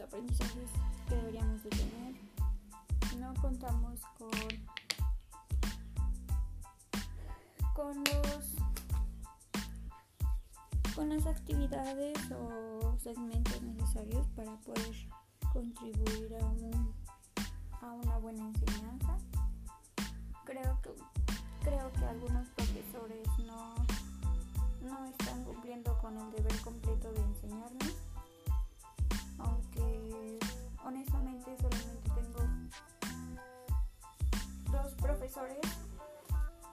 aprendizajes que deberíamos de tener, no contamos con con los con las actividades o segmentos necesarios para poder contribuir a, un, a una buena enseñanza. Creo que, creo que algunos profesores no, no están cumpliendo con el deber completo de enseñarnos, profesores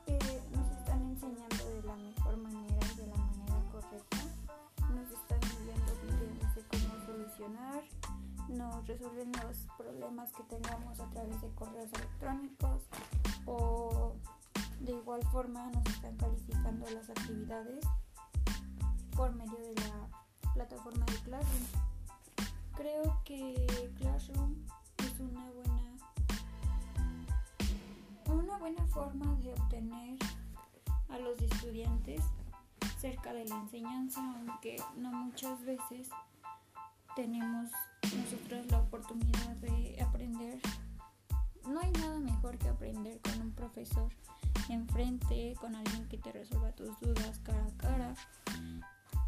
que nos están enseñando de la mejor manera y de la manera correcta. Nos están enviando videos de cómo solucionar, nos resuelven los problemas que tengamos a través de correos electrónicos o de igual forma nos están calificando las actividades por medio de la plataforma de Classroom. Creo que buena forma de obtener a los estudiantes cerca de la enseñanza, aunque no muchas veces tenemos nosotros la oportunidad de aprender. No hay nada mejor que aprender con un profesor enfrente, con alguien que te resuelva tus dudas cara a cara,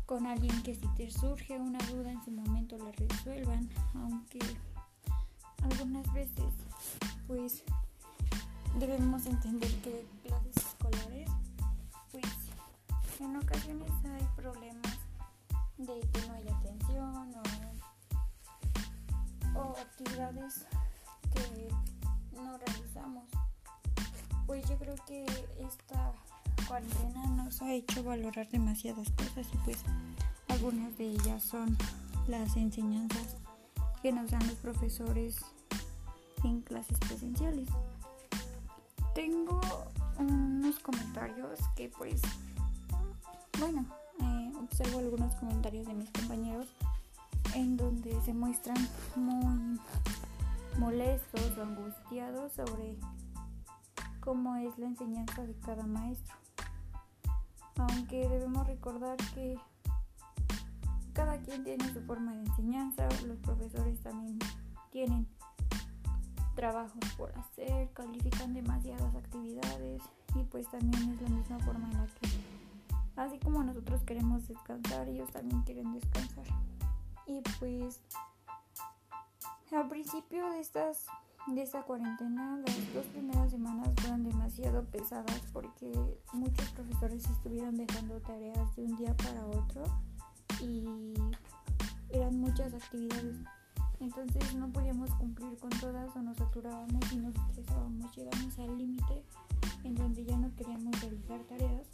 con alguien que si te surge una duda en su momento la resuelvan, aunque algunas veces pues debemos entender que clases escolares pues en ocasiones hay problemas de que no hay atención o, o actividades que no realizamos pues yo creo que esta cuarentena nos ha hecho valorar demasiadas cosas y pues algunas de ellas son las enseñanzas que nos dan los profesores en clases presenciales. Tengo unos comentarios que pues, bueno, eh, observo algunos comentarios de mis compañeros en donde se muestran muy molestos o angustiados sobre cómo es la enseñanza de cada maestro. Aunque debemos recordar que cada quien tiene su forma de enseñanza, los profesores también tienen trabajos por hacer, califican demasiadas actividades y pues también es la misma forma en la que, así como nosotros queremos descansar, ellos también quieren descansar. Y pues al principio de estas de esta cuarentena, las dos primeras semanas fueron demasiado pesadas porque muchos profesores estuvieron dejando tareas de un día para otro y eran muchas actividades. Entonces no podíamos cumplir con todas o nos saturábamos y nos estresábamos. Llegamos al límite en donde ya no queríamos realizar tareas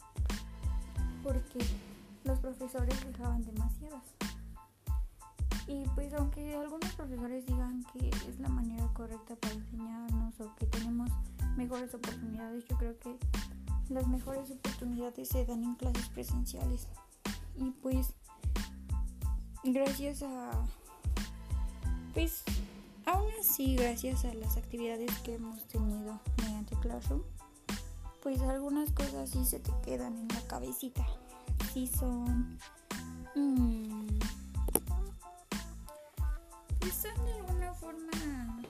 porque los profesores dejaban demasiadas. Y pues aunque algunos profesores digan que es la manera correcta para enseñarnos o que tenemos mejores oportunidades, yo creo que las mejores oportunidades se dan en clases presenciales. Y pues gracias a pues aún así gracias a las actividades que hemos tenido mediante Classroom, pues algunas cosas sí se te quedan en la cabecita. Sí son mmm, son de alguna forma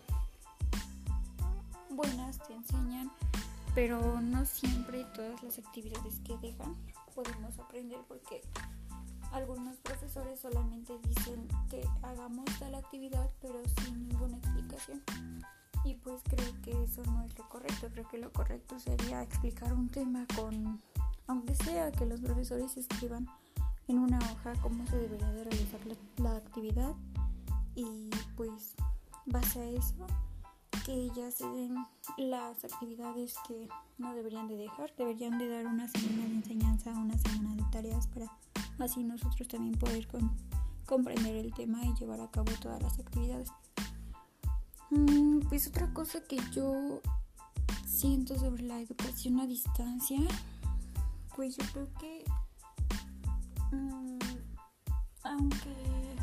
buenas, te enseñan, pero no siempre todas las actividades que dejan podemos aprender porque algunos profesores solamente dicen que hagamos tal actividad pero sin ninguna explicación. Y pues creo que eso no es lo correcto, creo que lo correcto sería explicar un tema con, aunque sea que los profesores escriban en una hoja cómo se debería de realizar la, la actividad. Y pues base a eso que ya se den las actividades que no deberían de dejar, deberían de dar una semana de enseñanza, una semana de tareas para así nosotros también poder comprender el tema y llevar a cabo todas las actividades. Mm, pues otra cosa que yo siento sobre la educación a distancia, pues yo creo que mm, aunque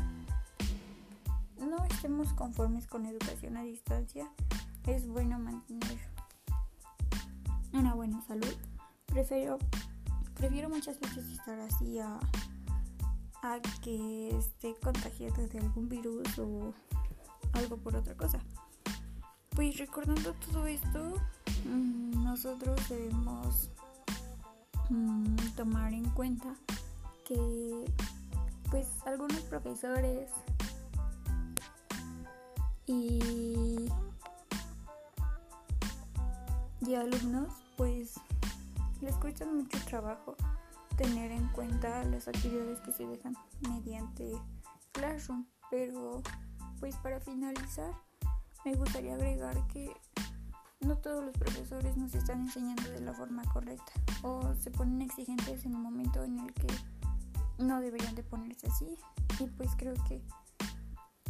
no estemos conformes con educación a distancia, es bueno mantener una buena salud. Prefiero, prefiero muchas veces estar así a, a que esté contagiado de algún virus o algo por otra cosa. Pues recordando todo esto, mm, nosotros debemos mm, tomar en cuenta que pues algunos profesores y, y alumnos pues les cuesta mucho trabajo tener en cuenta las actividades que se dejan mediante Classroom, pero pues para finalizar me gustaría agregar que no todos los profesores nos están enseñando de la forma correcta o se ponen exigentes en un momento en el que no deberían de ponerse así y pues creo que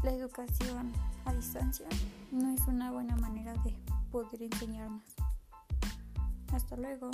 la educación a distancia no es una buena manera de poder enseñarnos. Hasta luego.